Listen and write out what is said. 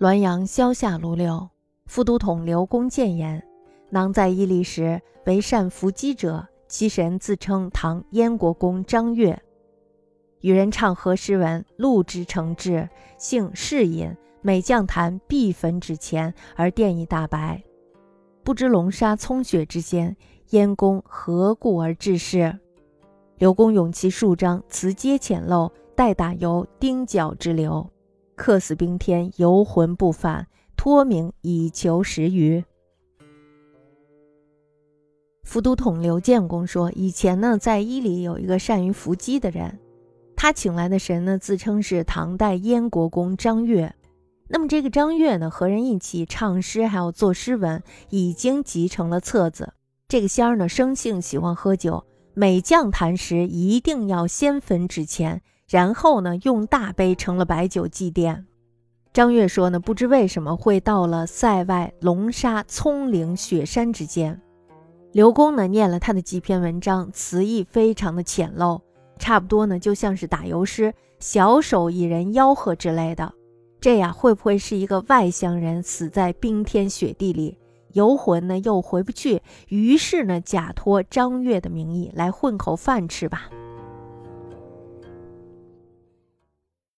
滦阳萧下卢刘，副都统刘公谏言：囊在伊犁时，为善伏击者，其神自称唐燕国公张悦。与人唱和诗文，录之成志，姓士隐，每将谈必焚纸钱，而奠以大白。不知龙沙葱雪之间，燕公何故而致仕？刘公勇其数章，辞皆浅陋，待打由丁角之流。客死冰天，游魂不返，托名以求食鱼。副都统刘建公说：“以前呢，在伊犁有一个善于伏击的人，他请来的神呢，自称是唐代燕国公张悦。那么这个张悦呢，和人一起唱诗，还有作诗文，已经集成了册子。这个仙儿呢，生性喜欢喝酒，每将谈时，一定要先焚纸钱。”然后呢，用大杯盛了白酒祭奠。张悦说呢，不知为什么会到了塞外龙沙葱岭雪山之间。刘公呢，念了他的几篇文章，词意非常的浅陋，差不多呢，就像是打油诗、小手一人吆喝之类的。这呀，会不会是一个外乡人死在冰天雪地里，游魂呢又回不去，于是呢，假托张悦的名义来混口饭吃吧？